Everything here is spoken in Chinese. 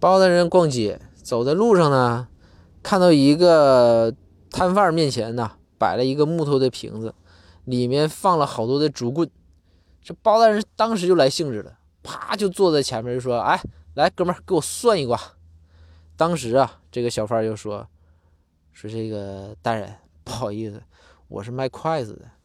包大人逛街走在路上呢看到一个摊贩面前呢摆了一个木头的瓶子里面放了好多的竹棍。这包大人当时就来兴致了啪就坐在前面就说哎来哥们儿给我算一卦。当时啊这个小贩就说说这个大人不好意思我是卖筷子的。